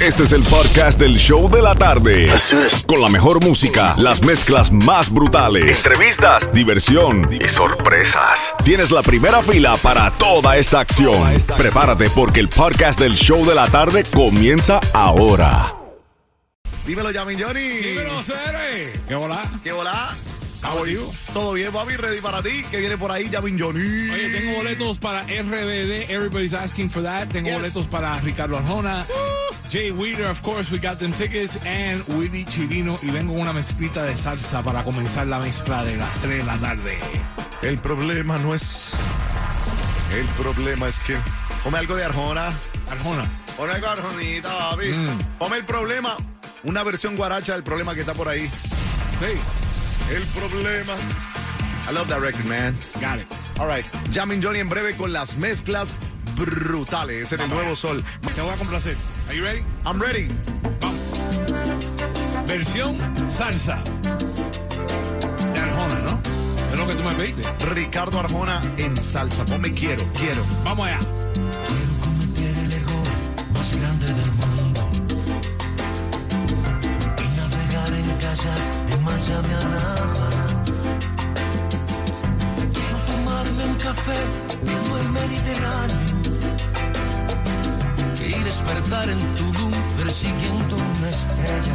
Este es el podcast del show de la tarde. Con la mejor música, las mezclas más brutales, entrevistas, diversión y sorpresas. Tienes la primera fila para toda esta acción. Prepárate porque el podcast del show de la tarde comienza ahora. Dímelo, Yamin Johnny. Dímelo, Cere. ¿Qué hola? ¿Qué hola? How are you? ¿Todo bien, papi? ¿Ready para ti? ¿Qué viene por ahí, Yamin Johnny? Oye, tengo boletos para RBD. Everybody's asking for that. Tengo Yes. boletos para Ricardo Arjona. Jay Weeder, of course, we got them tickets. And Willy Chirino. Y vengo con una mezclita de salsa para comenzar la mezcla de las 3 de la tarde. El problema no es... El problema es que... Come algo de Arjona. Arjona. Ponme algo de Arjonita, papi. Mm. Ponme el problema. Una versión guaracha del problema que está por ahí. Sí, El problema. I love that record, man. got it. All right. Yamin Johnny en breve con las mezclas brutales en el nuevo sol. Te voy a complacer. Are you ready? I'm ready. Vamos. Versión salsa. De Arjona, ¿no? Es lo que tú me pediste. Ricardo Arjona en salsa. Ponme quiero, quiero. Vamos allá. Quiero tomarme un café viendo el Mediterráneo. Y despertar en Tulum persiguiendo una estrella.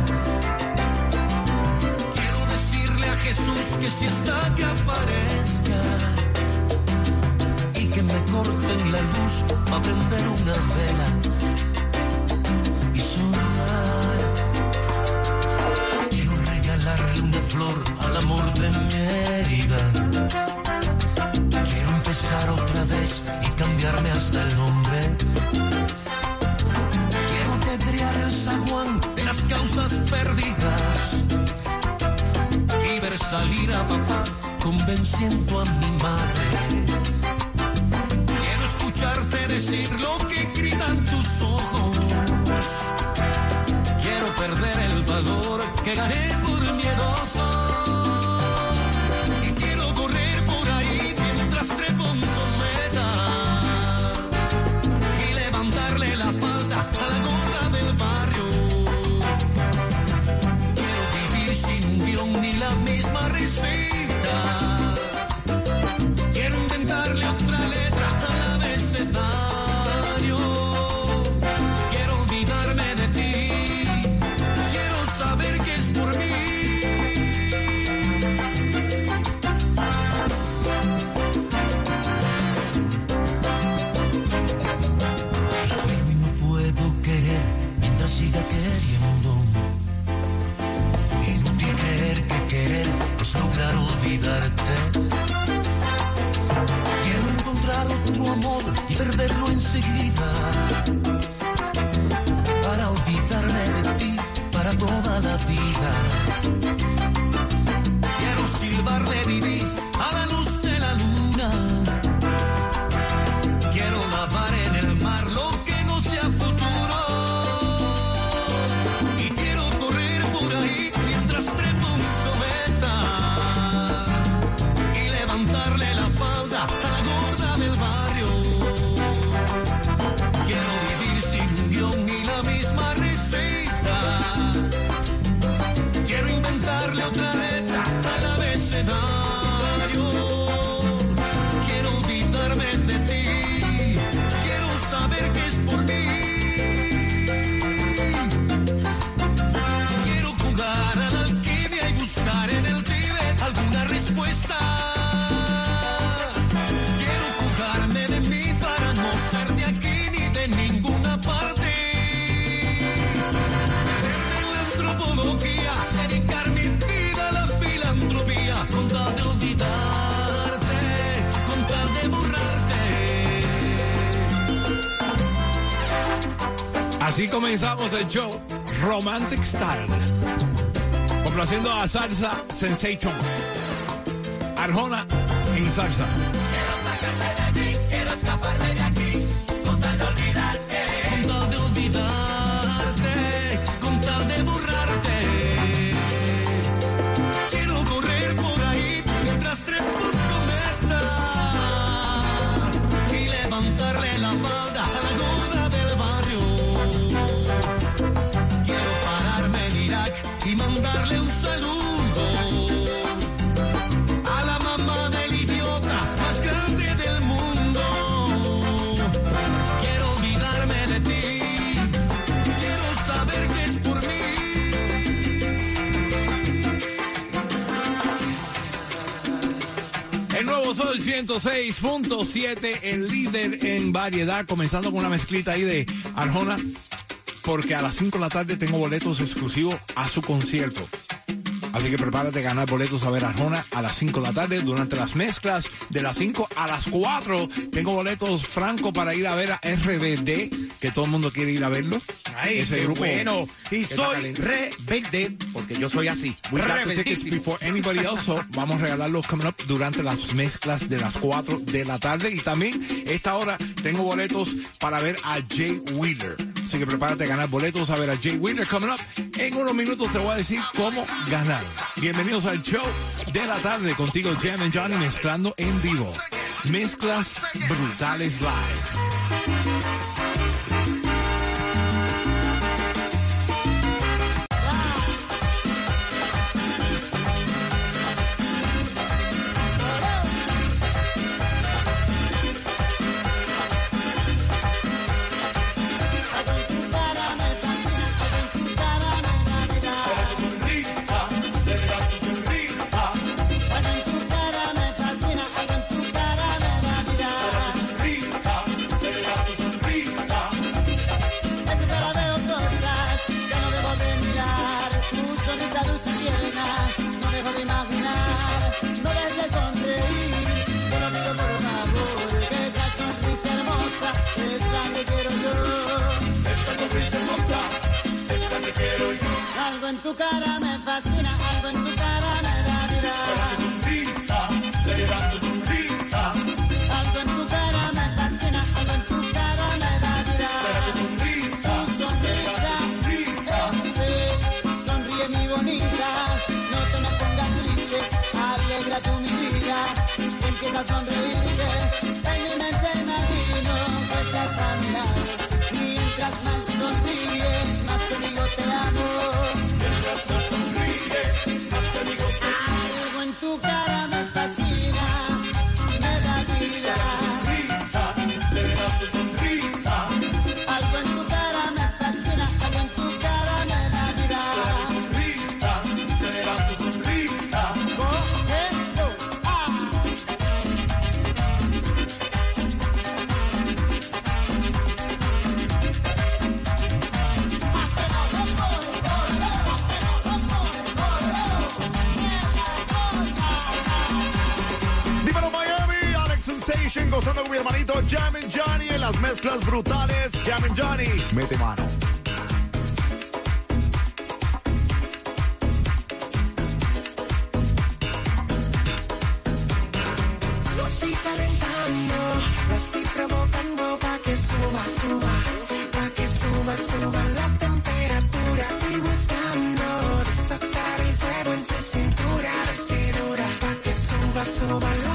Quiero decirle a Jesús que si está que aparezca. Y que me corten la luz para prender una vela amor de mi herida. Quiero empezar otra vez y cambiarme hasta el nombre. Quiero pedrear el zaguán de las causas perdidas y ver salir a papá convenciendo a mi madre. Quiero escucharte decir lo que gritan tus ojos. Quiero perder el valor que gané la misma risita. Perderlo enseguida. Para olvidarme de ti para toda la vida. Así comenzamos el show Romantic Style. Complaciendo a Salsa Sensation. Arjona en salsa. Con 106.7, el líder en variedad, comenzando con una mezclita ahí de Arjona, porque a las 5 de la tarde tengo boletos exclusivos a su concierto. Así que prepárate a ganar boletos a ver Arjona a las 5 de la tarde durante las mezclas de las 5 a las 4. Tengo boletos franco para ir a ver a RBD, que todo el mundo quiere ir a verlo. Ay, Ese grupo bueno. Y soy rebelde, porque yo soy así. We got the tickets before anybody else, so vamos a regalarlos coming up durante las mezclas de las 4 de la tarde. Y también, esta hora, tengo boletos para ver a Jay Wheeler. Así que prepárate a ganar boletos a ver a Jay Wheeler coming up. En unos minutos te voy a decir cómo ganar. Bienvenidos al show de la tarde contigo, Jam and Johnny, mezclando en vivo. Mezclas brutales live. Algo en tu cara me fascina, algo en tu cara me da vida. Algo en tu cara me fascina, algo en tu cara me da vida. Tu sonrisa, eh, sonríe mi bonita, no te me pongas triste, alegra tu mi vida, empieza a sonreírte, Jam and Johnny en las mezclas brutales. Jam and Johnny, mete mano. Lo estoy calentando, estoy provocando pa' que suba, suba, pa' que suba, suba la temperatura. Estoy buscando desatar el fuego en su cintura, a ver si dura, pa' que suba, suba la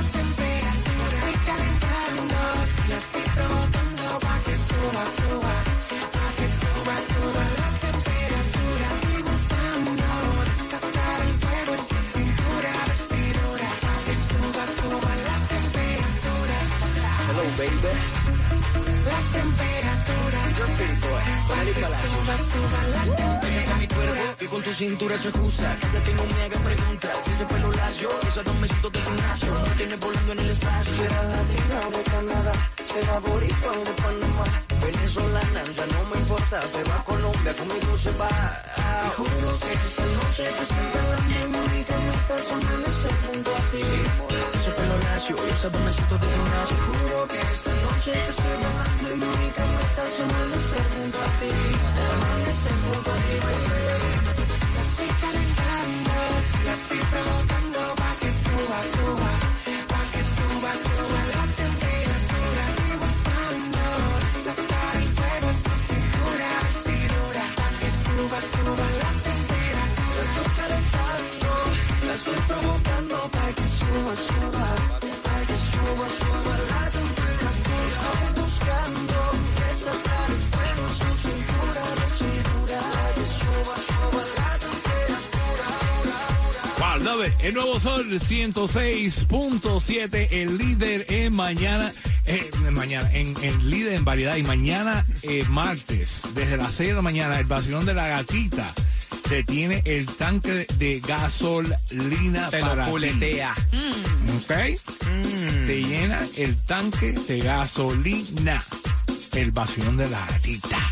cintura se ajusta. Cállate, no me hagan preguntas. Si ese pelo lacio, esos dos mesitos de gimnasio, no tiene volando en el espacio. Será latina de Canadá, será boricua de Panamá. Venezolana, ya no me importa, pero a Colombia conmigo se va. Y juro que esta noche te estoy bailando y mi única meta es amanecer junto a ti. Ese pelo lacio esos dos de gimnasio. Juro que esta noche te estoy bailando y mi única meta es amanecer junto a ti. A ti. Estoy calentando, la estoy El nuevo sol 106.7, el líder es mañana. Eh, mañana, en, en, líder en variedad. Y mañana, eh, martes, desde las 6 de la mañana, el vacilón de la gatita te tiene el tanque de, gasolina para lo puletea. Mm. ¿Ok? Mm. Te llena el tanque de gasolina. El vacilón de la gatita.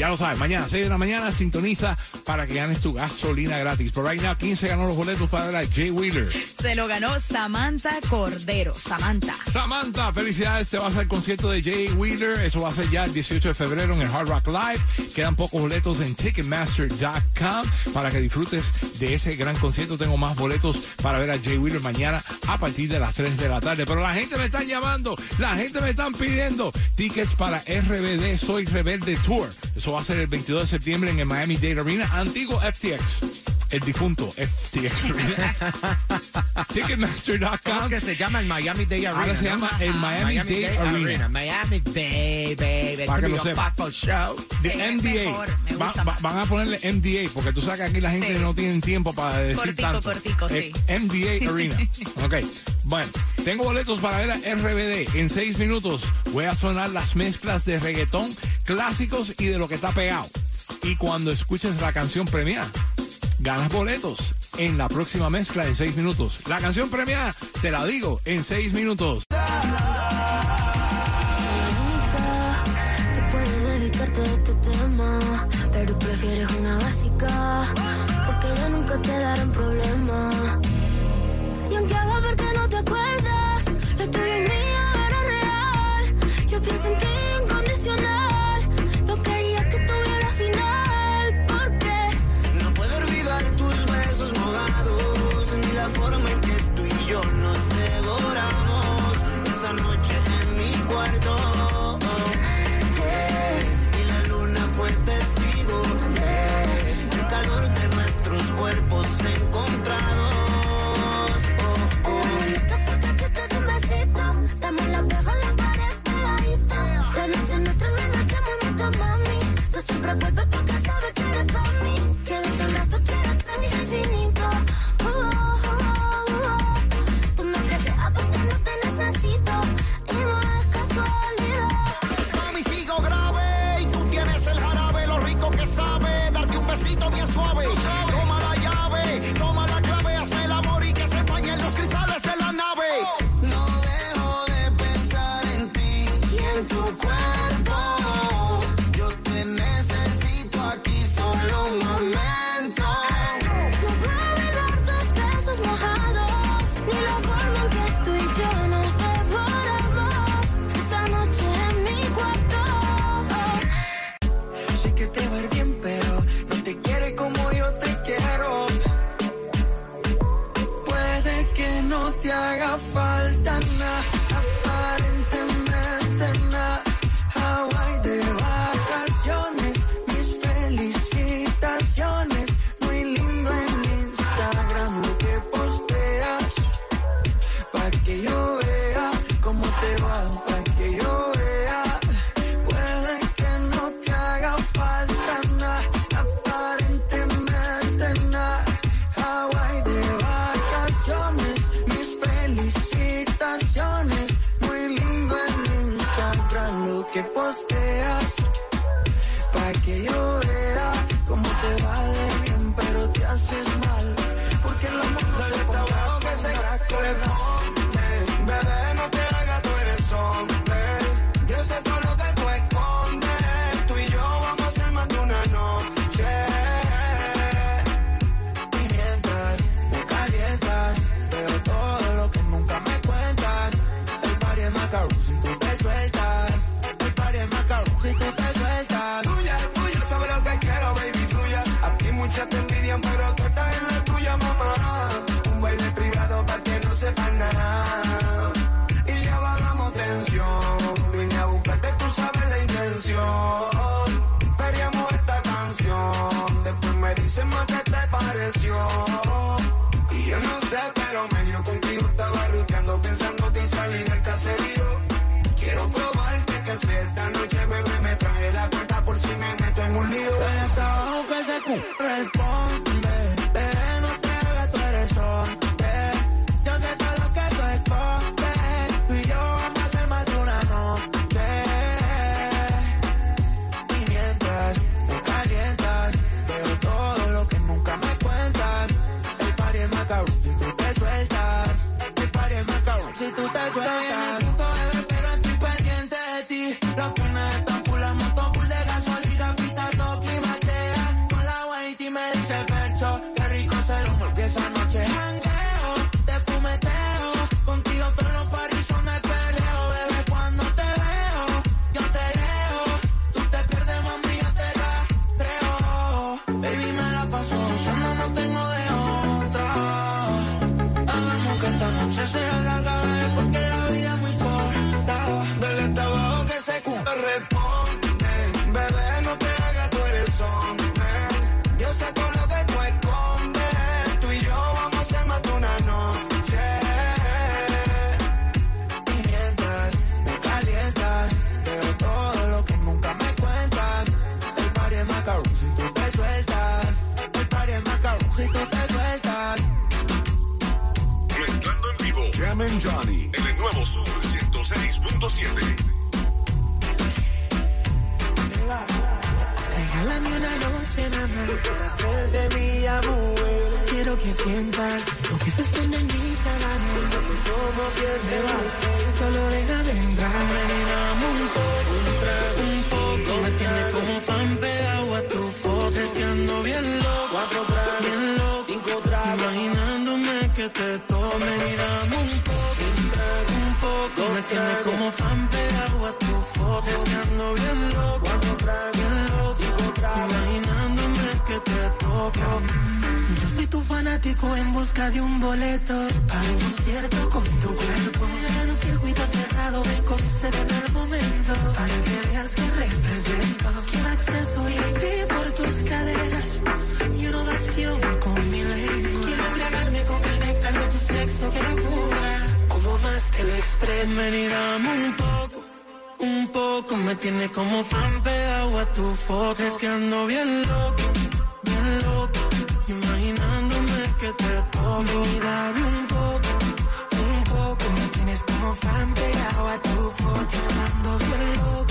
Ya lo sabes, mañana 6 de la mañana sintoniza para que ganes tu gasolina gratis. Por right now, ¿quién se ganó los boletos para la Jay Wheeler? Se lo ganó Samantha Cordero. Samantha. Samantha, felicidades. Te va a vas al concierto de Jay Wheeler. Eso va a ser ya el 18 de febrero en el Hard Rock Live. Quedan pocos boletos en Ticketmaster.com para que disfrutes de ese gran concierto. Tengo más boletos para ver a Jay Wheeler mañana a partir de las 3 de la tarde. Pero la gente me está llamando, la gente me está pidiendo tickets para RBD Soy Rebelde Tour. Eso va a ser el 22 de septiembre en el Miami Dade Arena, antiguo FTX. El difunto FTX Ticketmaster.com. que se llama el Miami Dade Arena. Ahora se llama el ah, Miami, Miami Arena. Arena. Miami Dade, baby. Para que lo sepa. Show. The MDA. Va, va, van a ponerle MDA, porque tú sabes que aquí la gente sí. no tiene tiempo para decir cortico, tanto. Cortico, cortico, sí. MDA Arena. ok. Bueno, tengo boletos para ver a RBD. En seis minutos voy a sonar las mezclas de reggaetón clásicos y de lo que está pegado. Y cuando escuches la canción premiada, ganas boletos en la próxima mezcla en seis minutos. La canción premiada, te la digo, en seis minutos. las buenas están Jam Johnny. En el nuevo Sur 106.7. Regálame una noche nada más para ser de mi amor. Quiero que sientas lo que se esconde en mi salario. Como se va hacer, solo déjame entrar. Dame un poco, un poco. Me tiene como fan pegado. Es que bien loco, cuatro tragos, bien loco, cinco tragos. Imaginándome que te tome y dame un poco, un poco. Me tiene como fan pegado a tu foto. Es que ando bien loco, cuatro tragos, bien loco, cinco tragos. Imaginándome que te toco. Yo soy tu fanático en busca de un boleto para un concierto con tu cuerpo. En un circuito cerrado me tiene como fan pegado a tu foto. Es que ando bien loco, bien loco. Imaginándome que te toco. Un poco, un poco. Me tienes como fan pegado a tu foto. Ando bien loco,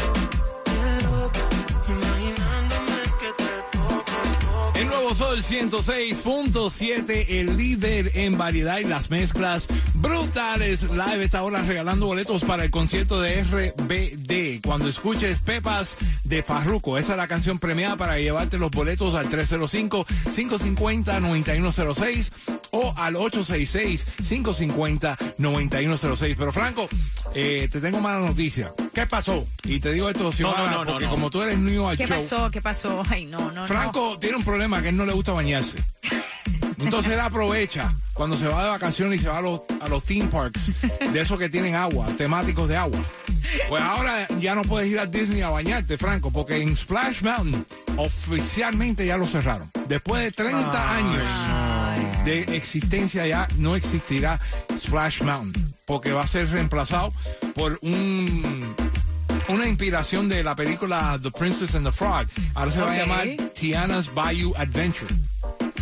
nuevo Sol 106.7, el líder en variedad y las mezclas brutales. Live esta hora regalando boletos para el concierto de RBD. Cuando escuches Pepas de Farruko, esa es la canción premiada para llevarte los boletos al 305-550-9106 o al 866-550-9106. Pero Franco, eh, te tengo mala noticia. ¿Qué pasó? Y te digo esto, no, Xiomara, no, no, porque no. como tú eres new al ¿Qué show. pasó? ¿Qué pasó? Ay, no, no, Franco tiene un problema que él no le gusta bañarse. Entonces él aprovecha cuando se va de vacaciones y se va a los, a los theme parks de esos que tienen agua, temáticos de agua. Pues ahora ya no puedes ir a Disney a bañarte, Franco, porque en Splash Mountain oficialmente ya lo cerraron. Después de 30 años de existencia ya no existirá Splash Mountain, porque va a ser reemplazado por un una inspiración de la película The Princess and the Frog. Ahora se va a llamar Tiana's Bayou Adventure.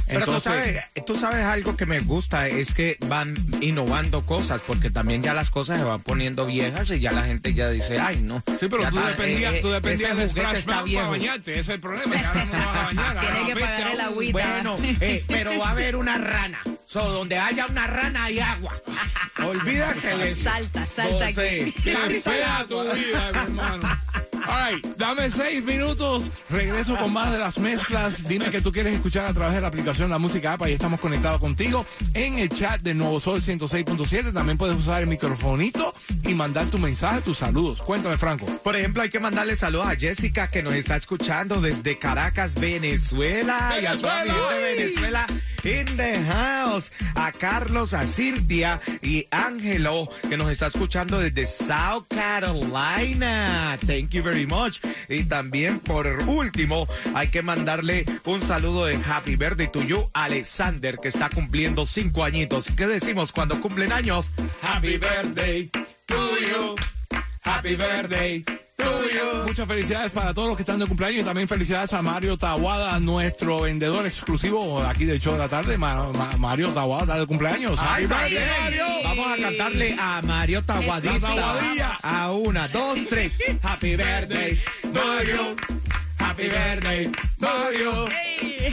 Pero tú sabes, tú sabes algo que me gusta, es que van innovando cosas, porque también ya las cosas se van poniendo viejas y ya la gente ya dice, ay, no. Sí, pero ya tú está, dependías, eh, tú eh, dependías de Splash Mountain para bañarte. Ese es el problema, que ahora no vas a bañar. Tiene ahora que pagar el agüita. Bueno, eh, pero va a haber una rana. So, donde haya una rana hay agua. Olvídate de eso. Salta, salta Entonces, aquí. Fea el tu vida, mi hermano. All right, dame seis minutos. Regreso con más de las mezclas. Dime que tú quieres escuchar a través de la aplicación La Música App. Ahí estamos conectados contigo en el chat de Nuevo Sol 106.7. También puedes usar el microfonito y mandar tu mensaje, tus saludos. Cuéntame, Franco. Por ejemplo, hay que mandarle saludos a Jessica que nos está escuchando desde Caracas, Venezuela. Y a toda mi gente de Venezuela in the house. A Carlos, a Cirtia y Ángelo que nos está escuchando desde South Carolina. Thank you very much. Y también por último, hay que mandarle un saludo de Happy Birthday to you, Alexander, que está cumpliendo cinco añitos. ¿Qué decimos cuando cumplen años? Happy Birthday to you. Happy birthday Muchas felicidades para todos los que están de cumpleaños y también felicidades a Mario Tawada, nuestro vendedor exclusivo aquí del show de la tarde. Ma- Ma- Mario Tawada está de cumpleaños. Ay, Happy Mario. birthday, Vamos a cantarle a Mario Taguadista. Taguadilla. A una, dos, tres. Happy birthday, Mario. Happy birthday, Mario.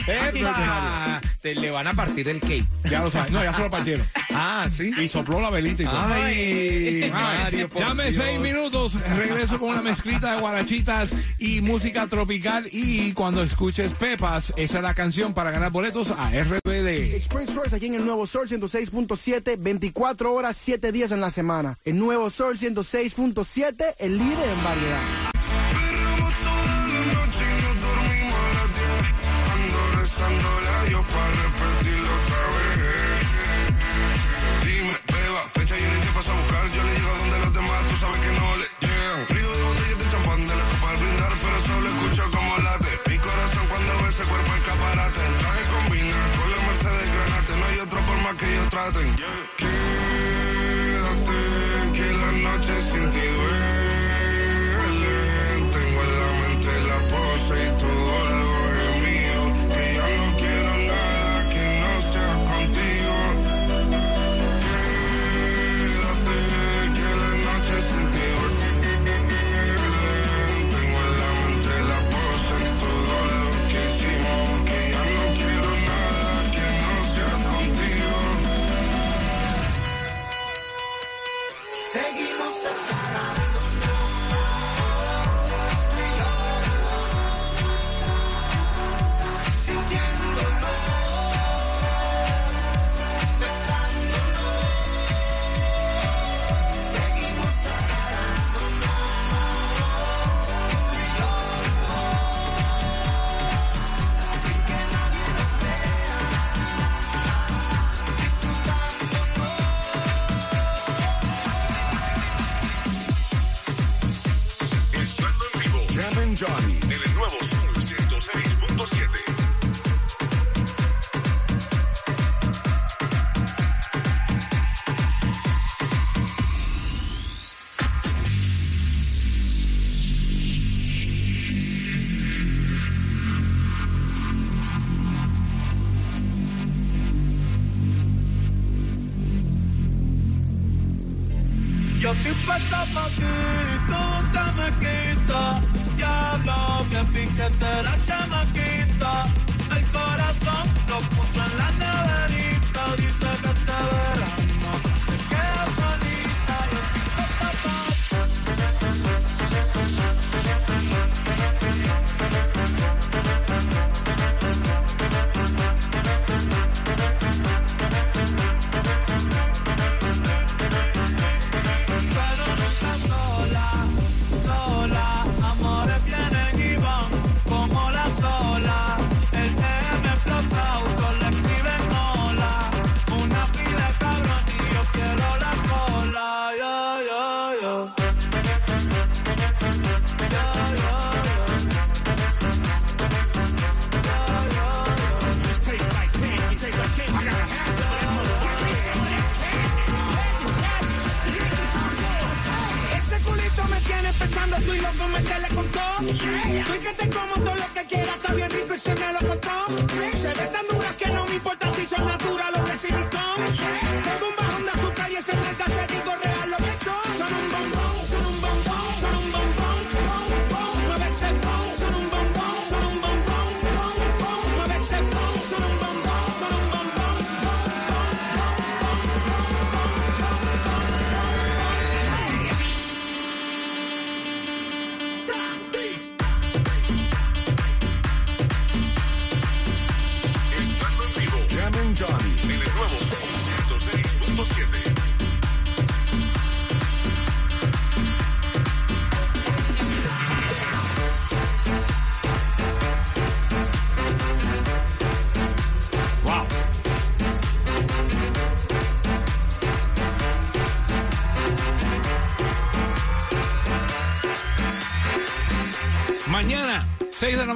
¡Epa! Te le van a partir el cake. Ya lo sabes. No, ya se lo partieron. Ah, sí. Y sopló la velita y todo. Ay, Ay, Mario, por Dame Dios. seis minutos, regreso con una mezclita de guarachitas y música tropical y cuando escuches Pepas, esa es la canción para ganar boletos a RBD. Spring Source aquí en el Nuevo Sol 106.7, 24 horas, 7 días en la semana. El Nuevo Sol 106.7, el líder en variedad. Más que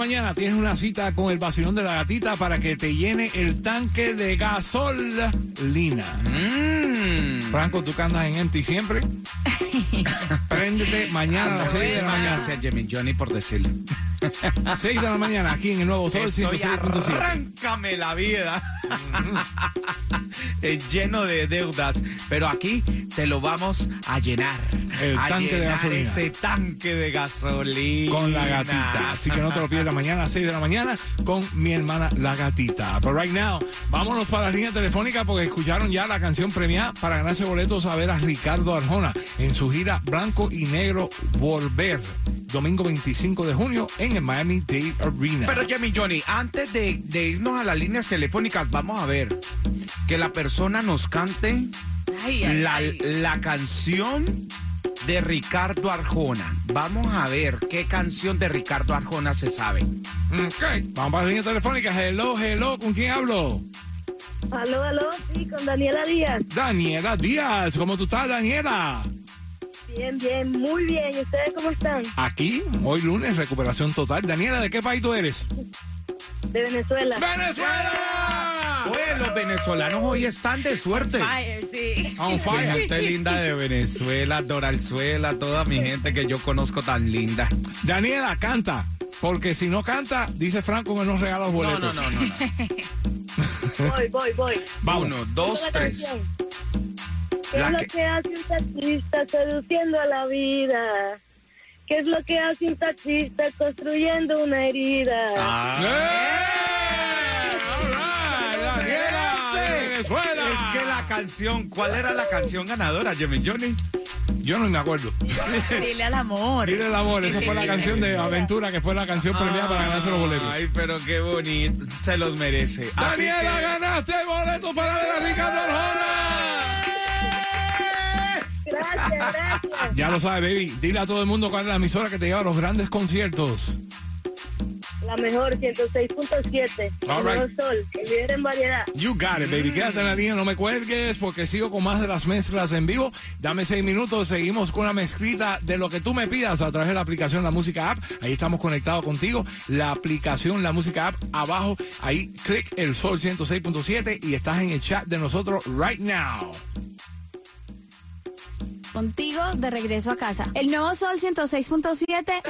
mañana, tienes una cita con el vacilón de la gatita para que te llene el tanque de gasolina. Franco, tú que andas en empty siempre. Préndete mañana a las 6 de la mañana. Gracias, Jimmy Johnny, por decirlo. 6 de la mañana, aquí en el nuevo Sol Estoy 106.7. arráncame la vida. es lleno de deudas, pero aquí te lo vamos a llenar. El a tanque de gasolina. Ese tanque de gasolina. con la gatita. Así que no te lo pierdas mañana a las 6 de la mañana con mi hermana la gatita. Pero right now, vámonos para la línea telefónica porque escucharon ya la canción premiada para ganarse boletos a ver a Ricardo Arjona en su gira Blanco y Negro Volver. Domingo 25 de junio en el Miami Dade Arena. Pero Jimmy Johnny, antes de, de irnos a las líneas telefónicas, vamos a ver que la persona nos cante Ay, ay, la, ay. la canción de Ricardo Arjona. Vamos a ver qué canción de Ricardo Arjona se sabe. Ok, vamos para la línea telefónica. Hello, hello, ¿con quién hablo? Aló, aló, sí, con Daniela Díaz. Daniela Díaz. ¿Cómo tú estás, Daniela? Bien, bien, muy bien. ¿Y ustedes cómo están? Aquí, hoy lunes, recuperación total. Daniela, ¿de qué país tú eres? De Venezuela. ¡Venezuela! Oye, los venezolanos hoy están de suerte. Fire, sí. On Mi fire. gente linda de Venezuela, Doralzuela, toda mi gente que yo conozco tan linda. Daniela, canta. Porque si no canta, dice Franco que nos regala los boletos. no, no, no. no. Voy, voy, voy. Vamos. Uno, dos, tres. canción. ¿Qué La es lo que- que... hace un taxista seduciendo a la vida? ¿Qué es lo que hace un taxista construyendo una herida? ¡Eh! All right, Daniela de Venezuela. Es que la canción, ¿cuál era la canción ganadora, Jimmy Johnny? Yo no me acuerdo. Dile al amor. Dile el amor, esa fue la canción de Aventura que fue la canción premiada para ganarse los boletos. Ay, pero qué bonito. Se los merece. Así Daniela, que- ganaste el boleto para ver a Ricardo Arjona. Gracias, gracias. Ya lo sabes, baby. Dile a todo el mundo cuál es la emisora que te lleva a los grandes conciertos. La mejor 106.7. All El right. sol, el líder en variedad. You got it, baby. Quédate en la línea, no me cuelgues porque sigo con más de las mezclas en vivo. Dame seis minutos, seguimos con la mezclita de lo que tú me pidas a través de la aplicación La Música App. Ahí estamos conectados contigo. La aplicación La Música App, abajo, ahí clic el Sol 106.7 y estás en el chat de nosotros right now. Contigo de regreso a casa. El nuevo Sol 106.7.